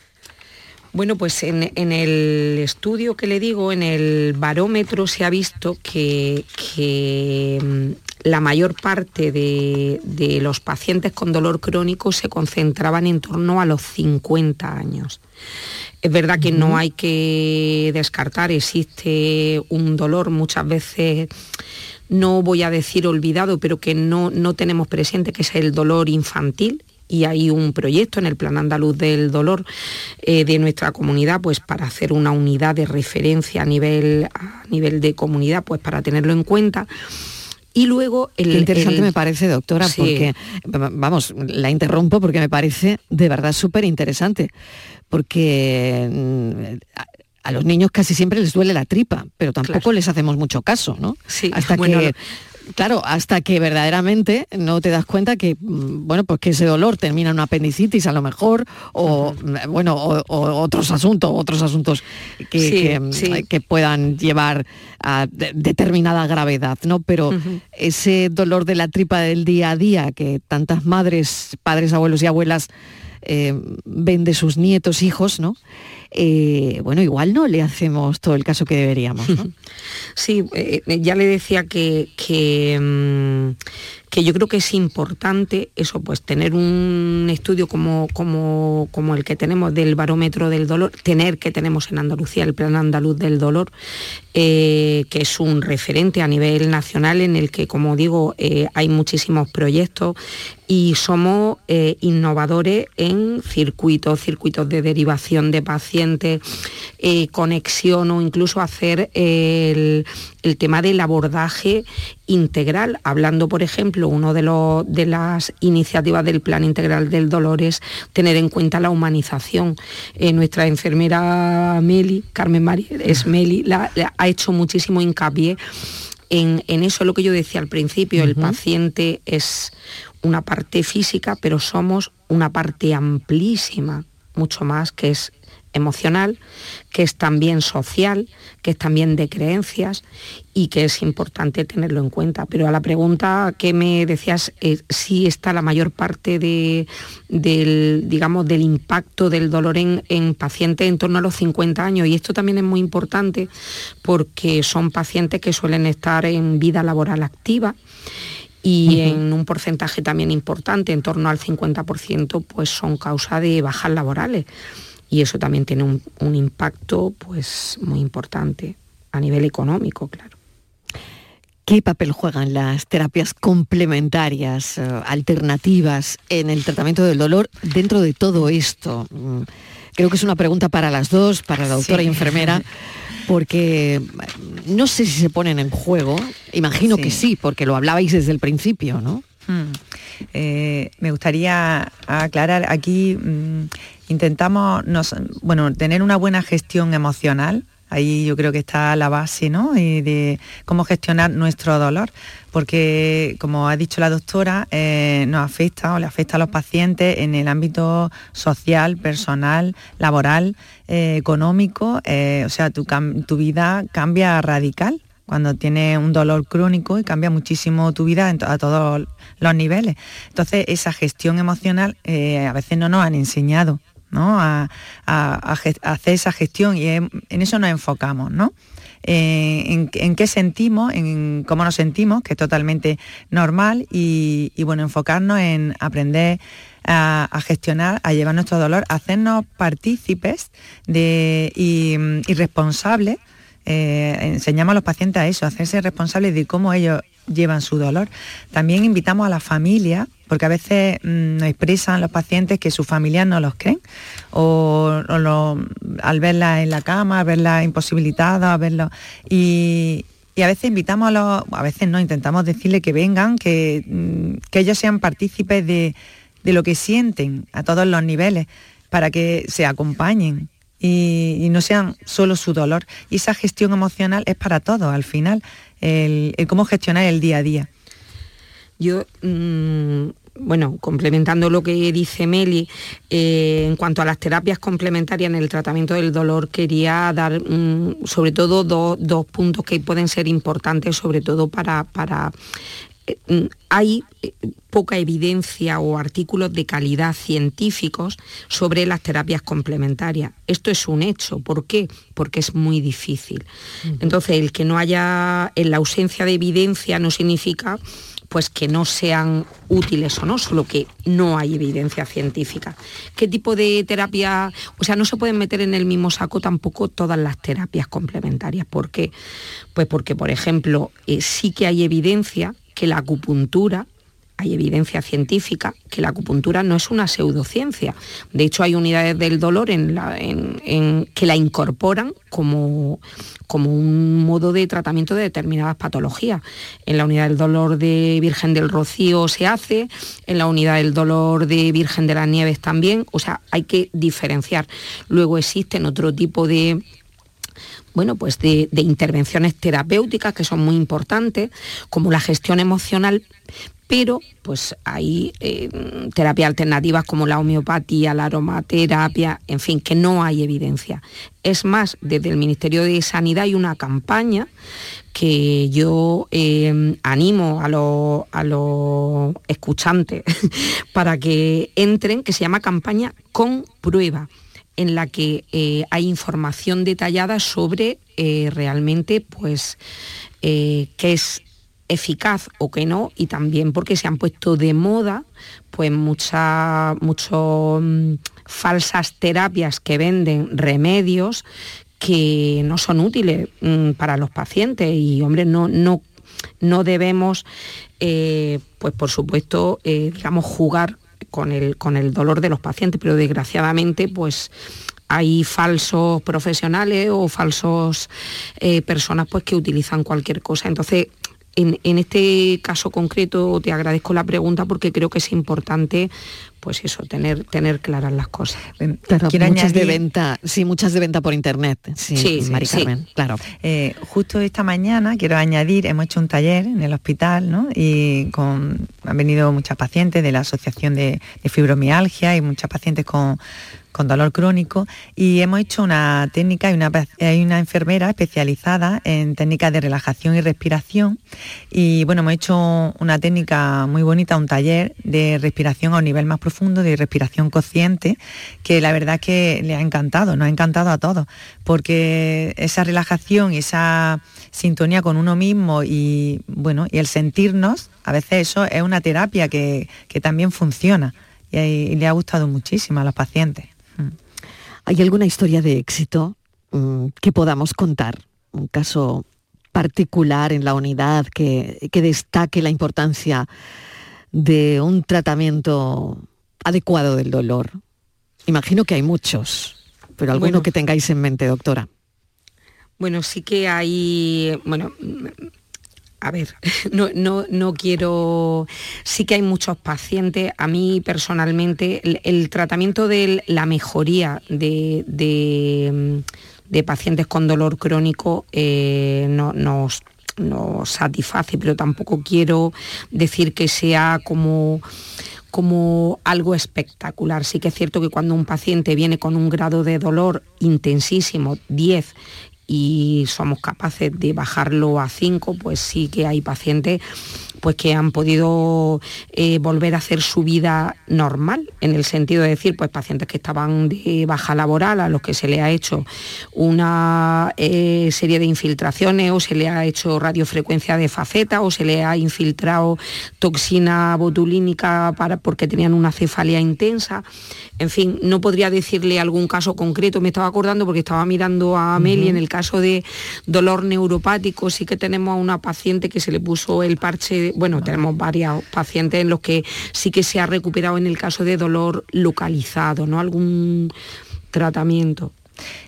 S4: Bueno, pues en, el estudio que le digo, en el barómetro se ha visto que, mm, la mayor parte de, los pacientes con dolor crónico se concentraban en torno a los 50 años. Es verdad que no hay que descartar, existe un dolor muchas veces, no voy a decir olvidado, pero que no, no tenemos presente, que es el dolor infantil, y hay un proyecto en el Plan Andaluz del Dolor eh, de nuestra comunidad, pues para hacer una unidad de referencia a nivel, a nivel de comunidad, pues para tenerlo en cuenta. Y luego
S3: el, Qué interesante me parece, doctora, porque vamos, la interrumpo porque me parece de verdad súper interesante, porque mm, a, los niños casi siempre les duele la tripa, pero tampoco les hacemos mucho caso, ¿no?
S4: Sí,
S3: hasta que Claro, hasta que verdaderamente no te das cuenta que, mm, bueno, pues que ese dolor termina en una apendicitis a lo mejor, o mm, bueno, o, otros asuntos, otros asuntos que, mm, puedan llevar a determinada gravedad, ¿no? Pero ese dolor de la tripa del día a día que tantas madres, padres, abuelos y abuelas eh, ven de sus nietos, hijos, ¿no? Eh, bueno, igual no le hacemos todo el caso que deberíamos. *laughs*
S4: Sí, eh, ya le decía que, que, mm, que yo creo que es importante eso, pues tener un estudio como, como, como, el que tenemos del barómetro del dolor, tener que tenemos en Andalucía el Plan Andaluz del Dolor, eh, que es un referente a nivel nacional en el que, como digo, eh, hay muchísimos proyectos y somos eh, innovadores en circuitos, circuitos de derivación de pacientes, conexión o incluso hacer el, el tema del abordaje integral, hablando, por ejemplo, uno de, de las iniciativas del Plan Integral del Dolor es tener en cuenta la humanización. Eh, nuestra enfermera Meli, Carmen María, es Meli, la, ha hecho muchísimo hincapié en, eso, lo que yo decía al principio, el paciente es una parte física, pero somos una parte amplísima, mucho más, que es emocional, que es también social, que es también de creencias y que es importante tenerlo en cuenta. Pero a la pregunta que me decías, eh, si está la mayor parte de, del, digamos, del impacto del dolor en, pacientes en torno a los 50 años. Y esto también es muy importante porque son pacientes que suelen estar en vida laboral activa y en un porcentaje también importante, en torno al 50%, pues son causa de bajas laborales y eso también tiene un, impacto pues, muy importante a nivel económico, claro.
S3: ¿Qué papel juegan las terapias complementarias, eh, alternativas en el tratamiento del dolor dentro de todo esto? Mm, creo que es una pregunta para las dos, para la doctora y enfermera, Porque no sé si se ponen en juego, imagino que sí, porque lo hablabais desde el principio, ¿no?
S5: Hmm. Eh, me gustaría aclarar aquí, mm, intentamos bueno, tener una buena gestión emocional Ahí yo creo que está la base ¿no? de cómo gestionar nuestro dolor, porque como ha dicho la doctora, eh, nos afecta o le afecta a los pacientes en el ámbito social, personal, laboral, eh, económico, o sea, tu, vida cambia radical cuando tienes un dolor crónico y cambia muchísimo tu vida a todos los niveles. Entonces, esa gestión emocional a veces no nos han enseñado a, hacer esa gestión y en, eso nos enfocamos, ¿no? Eh, en, qué sentimos, en cómo nos sentimos, que es totalmente normal, y, bueno, enfocarnos en aprender a, gestionar, a llevar nuestro dolor, a hacernos partícipes de, y, responsables. Eh, enseñamos a los pacientes a eso, a hacerse responsables de cómo ellos llevan su dolor. También invitamos a la familia porque a veces mm, nos expresan los pacientes que sus familias no los creen, o, al verla en la cama, a verla imposibilitada, a verlo. Y, a veces invitamos a los, a veces no, intentamos decirle que vengan, que, mm, que ellos sean partícipes de, lo que sienten a todos los niveles, para que se acompañen. Y, no sean solo su dolor. Y esa gestión emocional es para todos, al final, el, cómo gestionar el día a día.
S4: Yo mm, bueno, complementando lo que dice Meli, eh, en cuanto a las terapias complementarias en el tratamiento del dolor, quería dar mm, sobre todo dos puntos que pueden ser importantes, sobre todo para... para hay eh, poca evidencia o artículos de calidad científicos sobre las terapias complementarias. Esto es un hecho. ¿Por qué? Porque es muy difícil. Entonces, el que no haya, en la ausencia de evidencia no significa pues que no sean útiles o no, solo que no hay evidencia científica. ¿Qué tipo de terapia? O sea, no se pueden meter en el mismo saco tampoco todas las terapias complementarias. ¿Por qué? Pues porque, por ejemplo, eh, sí que hay evidencia que la acupuntura hay evidencia científica que la acupuntura no es una pseudociencia. De hecho, hay unidades del dolor en que la incorporan como, como un modo de tratamiento de determinadas patologías. En la unidad del dolor de Virgen del Rocío se hace, en la unidad del dolor de Virgen de las Nieves también, o sea, hay que diferenciar. Luego existen otro tipo de bueno, pues de, intervenciones terapéuticas que son muy importantes, como la gestión emocional, pero pues hay eh, terapias alternativas como la homeopatía, la aromaterapia, en fin, que no hay evidencia. Es más, desde el Ministerio de Sanidad hay una campaña que yo eh, animo a los, a los escuchantes *laughs* para que entren, que se llama campaña con prueba en la que eh, hay información detallada sobre realmente pues qué es eficaz o que no y también porque se han puesto de moda pues muchas mm, falsas terapias que venden remedios que no son útiles mm, para los pacientes. Y hombre no, no, no debemos eh, pues por supuesto eh, digamos jugar con el, con el dolor de los pacientes pero desgraciadamente pues hay falsos profesionales o falsos eh, personas pues que utilizan cualquier cosa. Entonces, en, este caso concreto te agradezco la pregunta porque creo que es importante pues eso, tener, tener claras las cosas.
S3: Claro, muchas de venta, sí, muchas de venta por internet. Sí, sí Mari Carmen, claro.
S5: Eh, justo esta mañana quiero añadir, hemos hecho un taller en el hospital, ¿no? Y con, han venido muchas pacientes de la Asociación de Fibromialgia y muchas pacientes con con dolor crónico y hemos hecho una técnica, hay una, hay una enfermera especializada en técnicas de relajación y respiración y bueno, hemos hecho una técnica muy bonita, un taller de respiración a un nivel más profundo, de respiración consciente, que la verdad que le ha encantado, nos ha encantado a todos, porque esa relajación y esa sintonía con uno mismo y bueno, y el sentirnos, a veces eso es una terapia que, también funciona y le ha gustado muchísimo a los pacientes.
S3: ¿Hay alguna historia de éxito mm, que podamos contar? Un caso particular en la unidad que, destaque la importancia de un tratamiento adecuado del dolor. Imagino que hay muchos, pero alguno que tengáis en mente, doctora.
S4: Bueno, sí que hay, bueno, a ver, *laughs* no, no, quiero, sí que hay muchos pacientes, a mí personalmente, el, tratamiento de la mejoría de, de, pacientes con dolor crónico eh, no, nos, nos satisface, pero tampoco quiero decir que sea como como algo espectacular. Sí que es cierto que cuando un paciente viene con un grado de dolor intensísimo, 10, y somos capaces de bajarlo a 5, pues sí que hay pacientes pues que han podido eh, volver a hacer su vida normal, en el sentido de decir, pues pacientes que estaban de baja laboral, a los que se le ha hecho una eh, serie de infiltraciones o se le ha hecho radiofrecuencia de faceta o se le ha infiltrado toxina botulínica para, porque tenían una cefalea intensa. En fin, no podría decirle algún caso concreto, me estaba acordando porque estaba mirando a Meli en el caso de dolor neuropático, sí que tenemos a una paciente que se le puso el parche bueno, tenemos varios pacientes en los que sí que se ha recuperado en el caso de dolor localizado, ¿no? Algún tratamiento.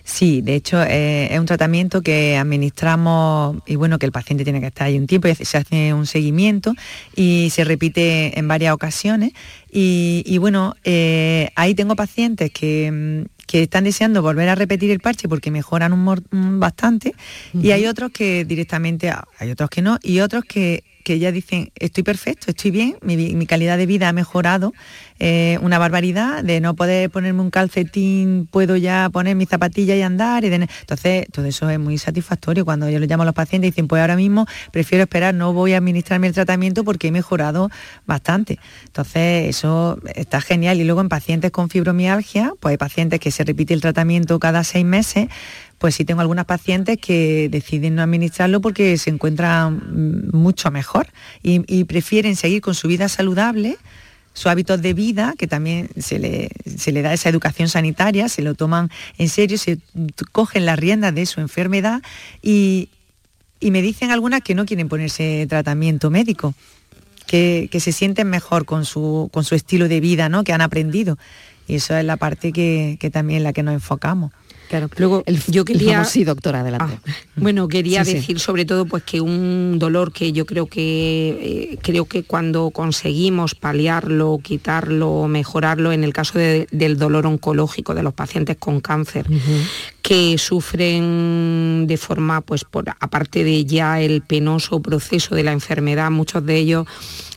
S5: Sí, de hecho eh, es un tratamiento que administramos y bueno, que el paciente tiene que estar ahí un tiempo y se hace un seguimiento y se repite en varias ocasiones. Y, bueno, eh, ahí tengo pacientes que, mm, que, están deseando volver a repetir el parche porque mejoran un, bastante y hay otros que directamente, hay otros que no y otros que que ya dicen, estoy perfecto, estoy bien, mi, calidad de vida ha mejorado, eh, una barbaridad, de no poder ponerme un calcetín, puedo ya poner mis zapatillas y andar. Y Entonces, todo eso es muy satisfactorio. Cuando yo le llamo a los pacientes y dicen, pues ahora mismo prefiero esperar, no voy a administrarme el tratamiento porque he mejorado bastante. Entonces, eso está genial. Y luego en pacientes con fibromialgia, pues hay pacientes que se repite el tratamiento cada seis meses, pues sí tengo algunas pacientes que deciden no administrarlo porque se encuentran mucho mejor y, prefieren seguir con su vida saludable sus hábitos de vida, que también se le, da esa educación sanitaria, se lo toman en serio, se cogen las riendas de su enfermedad y, me dicen algunas que no quieren ponerse tratamiento médico, que, se sienten mejor con su, con su estilo de vida, ¿no? que han aprendido. Y eso es la parte que, que también en la que nos enfocamos.
S4: Claro. Luego, yo quería...
S3: sí, doctora, adelante. Ah, *laughs*
S4: bueno, quería decir sobre todo pues que un dolor que yo creo que eh, creo que cuando conseguimos paliarlo, quitarlo, mejorarlo, en el caso del dolor oncológico de los pacientes con cáncer, que sufren de forma, pues por aparte de ya el penoso proceso de la enfermedad, muchos de ellos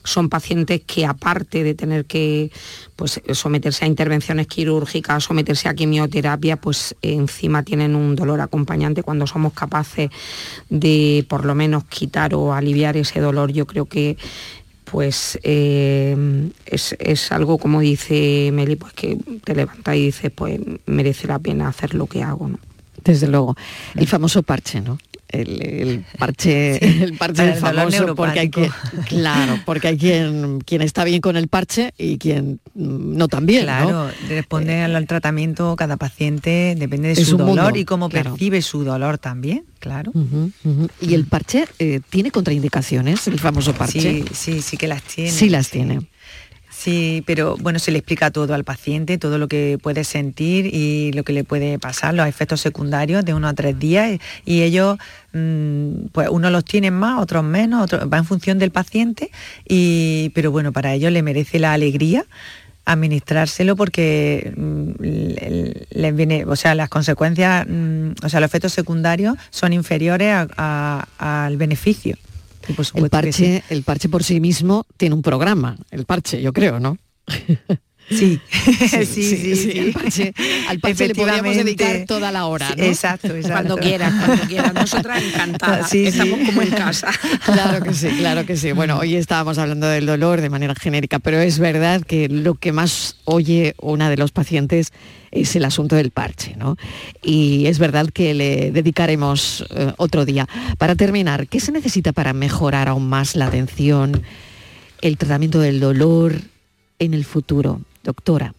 S4: son pacientes que aparte de tener que pues, someterse a intervenciones quirúrgicas, someterse a quimioterapia, pues encima tienen un dolor acompañante. Cuando somos capaces de por lo menos quitar o aliviar ese dolor, yo creo que pues eh, es, algo como dice Meli, pues que te levanta y dices, pues merece la pena hacer lo que hago. ¿no?
S3: Desde luego. El famoso parche, ¿no? *laughs* el, parche, el parche famoso, porque hay que, *laughs* claro, porque hay quien, quien está bien con el parche y quien no tan bien.
S5: Claro, responde eh, al tratamiento cada paciente, depende de su dolor y cómo percibe su dolor también, claro.
S3: Y el parche eh, tiene contraindicaciones, el famoso parche.
S5: Sí, sí, sí que las tiene.
S3: Sí las tiene.
S5: Sí, pero bueno, se le explica todo al paciente, todo lo que puede sentir y lo que le puede pasar, los efectos secundarios de uno a tres días y ellos, mm, pues unos los tienen más, otros menos, otros, va en función del paciente, y, pero bueno, para ellos le merece la alegría administrárselo porque mm, les viene, o sea, las consecuencias, mm, o sea, los efectos secundarios son inferiores al beneficio
S3: el parche, el parche por sí mismo tiene un programa, el parche, yo creo, ¿no? *laughs* *laughs*
S5: Sí, sí, sí,
S3: sí, al parche le podríamos dedicar toda la hora, ¿no?
S5: Exacto, exacto.
S4: Cuando quieras, cuando quieras. Nosotras encantadas, estamos como en casa. *laughs*
S3: Claro que sí, claro que sí. Bueno, hoy estábamos hablando del dolor de manera genérica, pero es verdad que lo que más oye una de los pacientes es el asunto del parche, ¿no? Y es verdad que le dedicaremos eh, otro día. Para terminar, ¿qué se necesita para mejorar aún más la atención, el tratamiento del dolor en el futuro, doctora?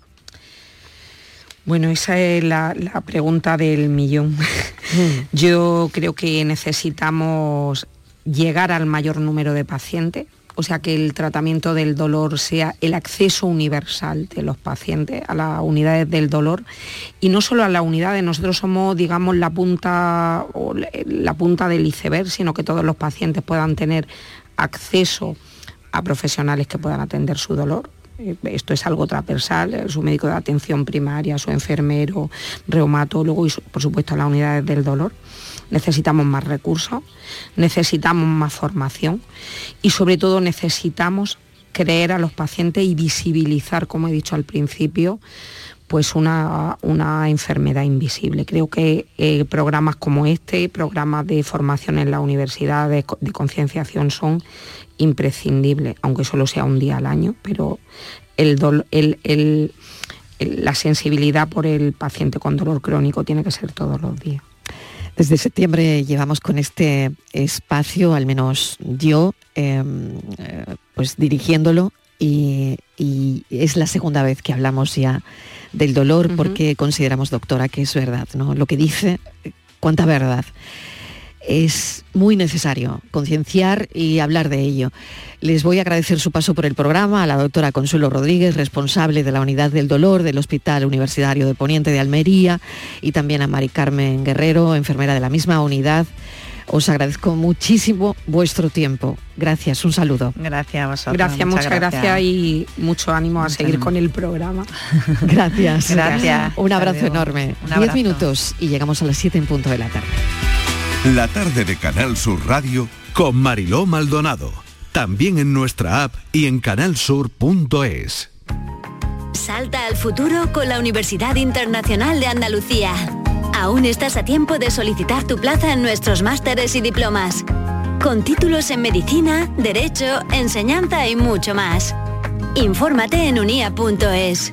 S4: Bueno, esa es la, pregunta del millón. Mm. *laughs* Yo creo que necesitamos llegar al mayor número de pacientes o sea, que el tratamiento del dolor sea el acceso universal de los pacientes a las unidades del dolor y no solo a las unidades, nosotros somos, digamos, la punta, o la punta del iceberg, sino que todos los pacientes puedan tener acceso a profesionales que puedan atender su dolor. Eh, esto es algo transversal, eh, su médico de atención primaria, su enfermero, reumatólogo y por supuesto las unidades del dolor. Necesitamos más recursos, necesitamos más formación y sobre todo necesitamos creer a los pacientes y visibilizar, como he dicho al principio, pues una, enfermedad invisible. Creo que eh, programas como este, programas de formación en la universidad, de, concienciación, son imprescindibles, aunque solo sea un día al año, pero la sensibilidad por el paciente con dolor crónico tiene que ser todos los días.
S3: Desde septiembre llevamos con este espacio, al menos yo, em, eh, pues dirigiéndolo y, es la segunda vez que hablamos ya del dolor porque consideramos, doctora, que es verdad, ¿no? Lo que dice, cuánta verdad es muy necesario concienciar y hablar de ello. Les voy a agradecer su paso por el programa a la doctora Consuelo Rodríguez, responsable de la Unidad del Dolor del Hospital Universitario de Poniente de Almería, y también a Mari Carmen Guerrero, enfermera de la misma unidad. Os agradezco muchísimo vuestro tiempo. Gracias, un saludo.
S5: Gracias a vosotros.
S4: Gracias, muchas, gracias. y mucho ánimo a seguir con el programa. *laughs*
S3: Gracias. Gracias. Un abrazo enorme. Diez minutos y llegamos a las siete en punto de la tarde.
S1: La tarde de Canal Sur Radio con Mariló Maldonado. También en nuestra app y en canalsur.es.
S9: Salta al futuro con la Universidad Internacional de Andalucía. Aún estás a tiempo de solicitar tu plaza en nuestros másteres y diplomas. Con títulos en medicina, derecho, enseñanza y mucho más. Infórmate en unia.es.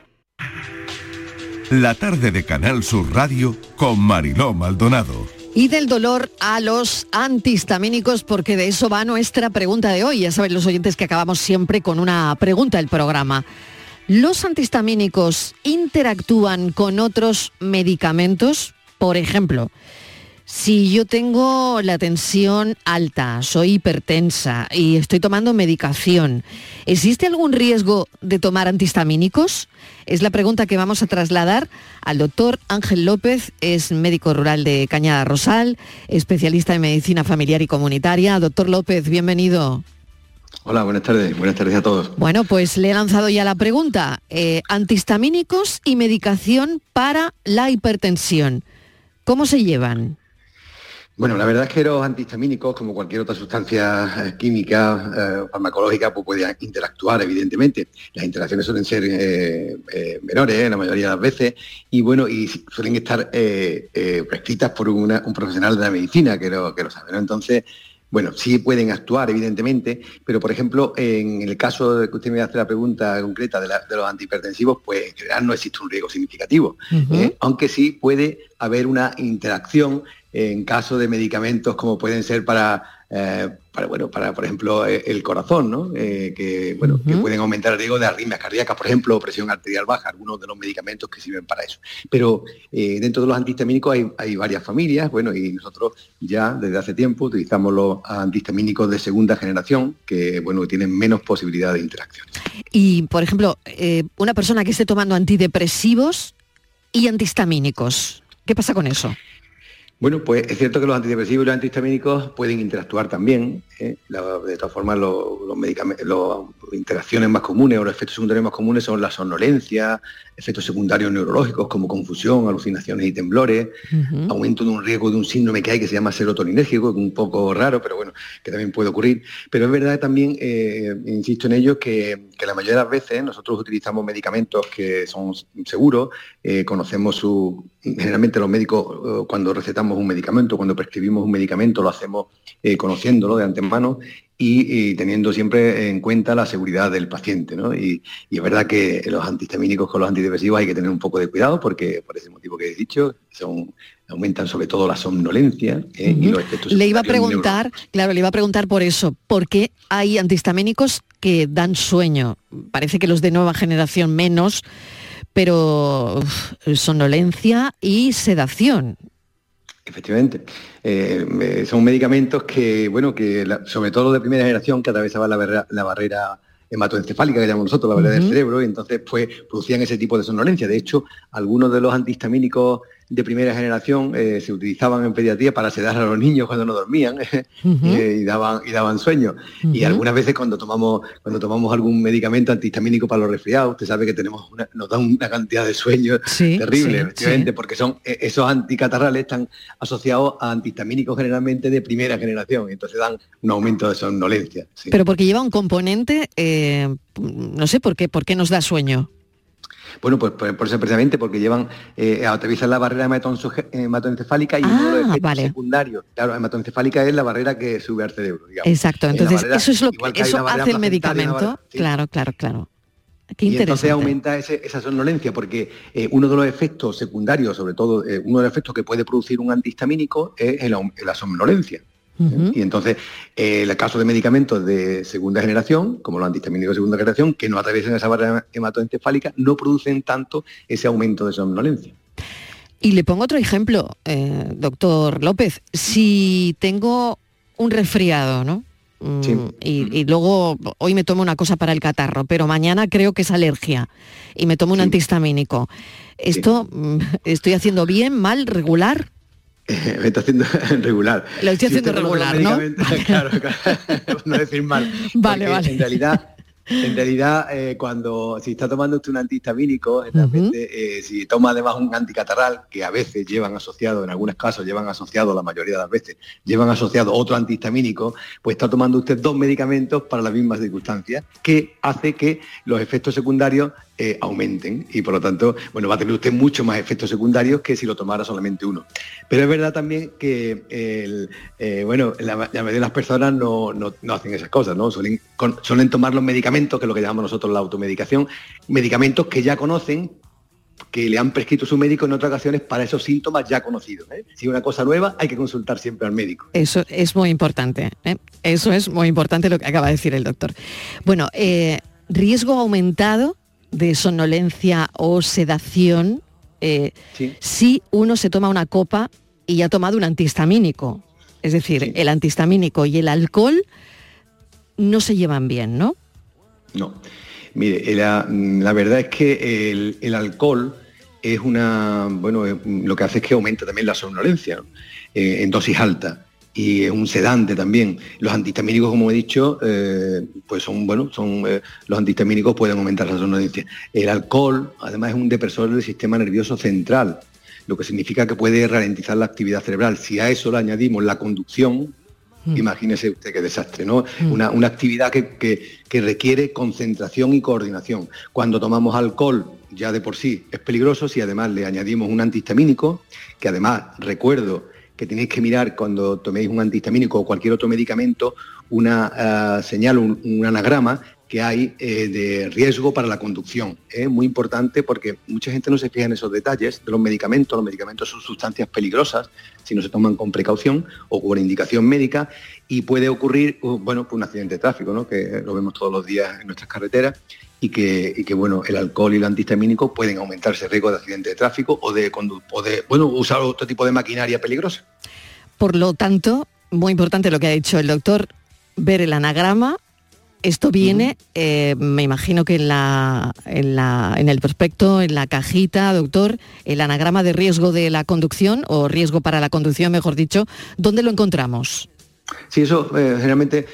S7: La tarde de Canal Sur Radio con Mariló Maldonado.
S3: Y del dolor a los antihistamínicos, porque de eso va nuestra pregunta de hoy. Ya saben los oyentes que acabamos siempre con una pregunta del programa. ¿Los antihistamínicos interactúan con otros medicamentos? Por ejemplo, si yo tengo la tensión alta, soy hipertensa y estoy tomando medicación, ¿existe algún riesgo de tomar antihistamínicos? Es la pregunta que vamos a trasladar al doctor Ángel López, es médico rural de Cañada Rosal, especialista en medicina familiar y comunitaria. Doctor López, bienvenido.
S10: Hola, buenas tardes. Buenas tardes a todos.
S3: Bueno, pues le he lanzado ya la pregunta. Eh, antihistamínicos y medicación para la hipertensión. ¿Cómo se llevan?
S10: Bueno, la verdad es que los antihistamínicos, como cualquier otra sustancia eh, química, eh, farmacológica, pues pueden interactuar, evidentemente. Las interacciones suelen ser eh, menores la mayoría de las veces y bueno, y suelen estar prescritas por un profesional de la medicina que lo, que lo sabe. Entonces, bueno, sí pueden actuar, evidentemente, pero por ejemplo, en el caso de que usted me hace la pregunta concreta de, los antihipertensivos, pues en general no existe un riesgo significativo, aunque sí puede haber una interacción en caso de medicamentos como pueden ser para, eh, para bueno, para, por ejemplo, eh, el corazón, ¿no? Eh, que, bueno, que pueden aumentar el riesgo de arritmias cardíacas, por ejemplo, presión arterial baja, algunos de los medicamentos que sirven para eso. Pero dentro de los antihistamínicos hay, hay, varias familias, bueno, y nosotros ya desde hace tiempo utilizamos los antihistamínicos de segunda generación, que, bueno, tienen menos posibilidad de interacción.
S3: Y, por ejemplo, una persona que esté tomando antidepresivos y antihistamínicos, ¿qué pasa con eso?
S10: Bueno, pues es cierto que los antidepresivos y los antihistamínicos pueden interactuar también. ¿eh? de todas formas, los, medicamentos, las interacciones más comunes o los efectos secundarios más comunes son la somnolencia, efectos secundarios neurológicos como confusión, alucinaciones y temblores, aumento de un riesgo de un síndrome que hay que se llama serotoninérgico, que es un poco raro, pero bueno, que también puede ocurrir. Pero es verdad también, eh, insisto en ello, que, la mayoría de las veces nosotros utilizamos medicamentos que son seguros, eh, conocemos su... Generalmente los médicos eh, cuando recetamos un medicamento, cuando prescribimos un medicamento, lo hacemos conociéndolo de antemano y, teniendo siempre en cuenta la seguridad del paciente. ¿no? Y, es verdad que los antihistamínicos con los antidepresivos hay que tener un poco de cuidado porque por ese motivo que he dicho, son, aumentan sobre todo la somnolencia ¿eh? y los efectos
S3: Le iba a preguntar, claro, le iba a preguntar por eso, ¿por qué hay antihistamínicos que dan sueño? Parece que los de nueva generación menos, pero somnolencia y sedación.
S10: Efectivamente. Eh, son medicamentos que, bueno, que sobre todo de primera generación, que atravesaban la, barrera, la barrera hematoencefálica que llamamos nosotros, la barrera del cerebro, y entonces pues producían ese tipo de somnolencia. De hecho, algunos de los antihistamínicos de primera generación eh, se utilizaban en pediatría para sedar a los niños cuando no dormían *laughs* eh, y, daban, y daban sueño. Y algunas veces cuando tomamos, cuando tomamos algún medicamento antihistamínico para los resfriados, usted sabe que tenemos nos dan una cantidad de sueños terrible, efectivamente, porque son e, esos anticatarrales están asociados a antihistamínicos generalmente de primera generación, y entonces dan un aumento de somnolencia.
S3: Pero porque lleva un componente, eh, no sé por qué, por qué nos da sueño.
S10: Bueno, pues por, eso precisamente porque llevan, eh, atraviesan la barrera hematoencefálica y uno de los ah, secundarios. Claro, hematoencefálica es la barrera que sube al cerebro.
S3: Exacto, entonces eso es lo que eso hace el medicamento. Claro, claro, claro. Qué y
S10: entonces aumenta esa somnolencia porque eh, uno de los efectos secundarios, sobre todo eh, uno de los efectos que puede producir un antihistamínico es la somnolencia. Y entonces, eh, el caso de medicamentos de segunda generación, como los antihistamínicos de segunda generación, que no atraviesan esa barrera hematoencefálica, no producen tanto ese aumento de somnolencia.
S3: Y le pongo otro ejemplo, eh, doctor López. Si tengo un resfriado, ¿no? Mm, y, luego hoy me tomo una cosa para el catarro, pero mañana creo que es alergia y me tomo un antihistamínico. ¿Esto mm, estoy haciendo bien, mal, regular?
S10: Me está haciendo *laughs* regular.
S3: Lo estoy haciendo regular, ¿no? *laughs*
S10: Claro, claro, *laughs* no decir mal.
S3: Vale, vale.
S10: En realidad, en realidad, eh, cuando si está tomando usted un antihistamínico, eh, si toma además un anticatarral, que a veces llevan asociado, en algunos casos llevan asociado, la mayoría de las veces, llevan asociado otro antihistamínico, pues está tomando usted dos medicamentos para las mismas circunstancias, que hace que los efectos secundarios eh, aumenten y por lo tanto, bueno, va a tener usted mucho más efectos secundarios que si lo tomara solamente uno. Pero es verdad también que, el, bueno, la, mayoría de las personas no, hacen esas cosas, ¿no? Suelen, suelen tomar los medicamentos que es lo que llamamos nosotros la automedicación, medicamentos que ya conocen, que le han prescrito su médico en otras ocasiones para esos síntomas ya conocidos. ¿eh? Si una cosa nueva, hay que consultar siempre al médico.
S3: Eso es muy importante. ¿eh? Eso es muy importante lo que acaba de decir el doctor. Bueno, eh, riesgo aumentado de somnolencia o sedación si uno se toma una copa y ha tomado un antihistamínico. Es decir, el antihistamínico y el alcohol no se llevan bien, ¿no?
S10: No. Mire, la, verdad es que el, alcohol es una, bueno, lo que hace es que aumenta también la somnolencia eh, en dosis alta y es un sedante también. Los antihistamínicos, como he dicho, eh, pues son, bueno, son, eh, los antihistamínicos pueden aumentar la somnolencia. El alcohol, además, es un depresor del sistema nervioso central, lo que significa que puede ralentizar la actividad cerebral. Si a eso le añadimos la conducción, Mm. Imagínese usted qué desastre, ¿no? Mm. Una, actividad que, requiere concentración y coordinación. Cuando tomamos alcohol, ya de por sí es peligroso, si además le añadimos un antihistamínico, que además recuerdo que tenéis que mirar cuando toméis un antihistamínico o cualquier otro medicamento, una ah, señal, un, anagrama que hay eh, de riesgo para la conducción. Es muy importante porque mucha gente no se fija en esos detalles de los medicamentos. Los medicamentos son sustancias peligrosas si no se toman con precaución o con indicación médica y puede ocurrir, bueno, un accidente de tráfico, ¿no? que lo vemos todos los días en nuestras carreteras y que, que, bueno, el alcohol y el antihistamínico pueden aumentar ese riesgo de accidente de tráfico o de, o de bueno, usar otro tipo de maquinaria peligrosa.
S3: Por lo tanto, muy importante lo que ha dicho el doctor, ver el anagrama esto viene, eh, me imagino que en, la, en, la, en, el prospecto, en la cajita, doctor, el anagrama de riesgo de la conducción o riesgo para la conducción, mejor dicho, ¿dónde lo encontramos?
S10: Sí, eso eh, generalmente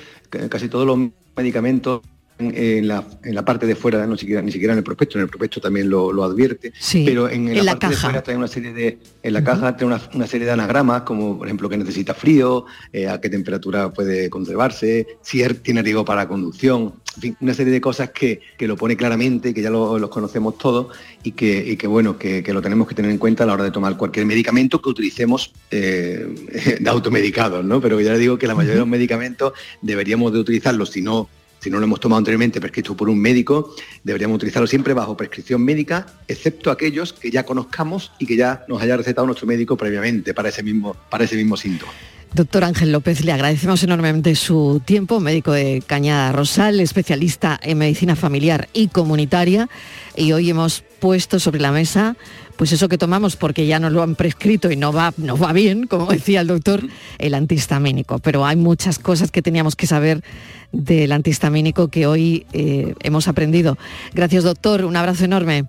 S10: casi todos los medicamentos en la, en la parte de fuera, no siquiera, ni siquiera en el prospecto, en el prospecto también lo, lo advierte,
S3: Sí,
S10: pero en,
S3: en
S10: la,
S3: la
S10: parte de fuera trae una serie de, en la caja trae una, una serie de anagramas, como por ejemplo que necesita frío, eh, a qué temperatura puede conservarse, si tiene riesgo para conducción, en fin, una serie de cosas que, que lo pone claramente, que ya lo- los conocemos todos y que, y que bueno, que, que lo tenemos que tener en cuenta a la hora de tomar cualquier medicamento que utilicemos eh, *laughs* de automedicados, ¿no? Pero ya le digo que la mayoría de los medicamentos deberíamos de utilizarlos, si no si no lo hemos tomado anteriormente prescrito por un médico, deberíamos utilizarlo siempre bajo prescripción médica, excepto aquellos que ya conozcamos y que ya nos haya recetado nuestro médico previamente para ese mismo, para ese mismo síntoma.
S3: Doctor Ángel López, le agradecemos enormemente su tiempo, médico de Cañada Rosal, especialista en medicina familiar y comunitaria, y hoy hemos puesto sobre la mesa pues eso que tomamos porque ya nos lo han prescrito y no va, no va bien, como *laughs* decía el doctor, el antihistamínico. Pero hay muchas cosas que teníamos que saber del antihistamínico que hoy eh, hemos aprendido. Gracias, doctor. Un abrazo enorme.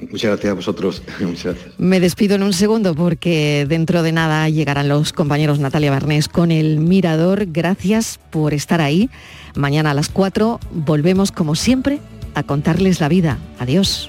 S10: Muchas gracias a vosotros. *laughs* Muchas gracias.
S3: Me despido en un segundo porque dentro de nada llegarán los compañeros Natalia Barnés con el Mirador. Gracias por estar ahí. Mañana a las 4 volvemos como siempre a contarles la vida. Adiós.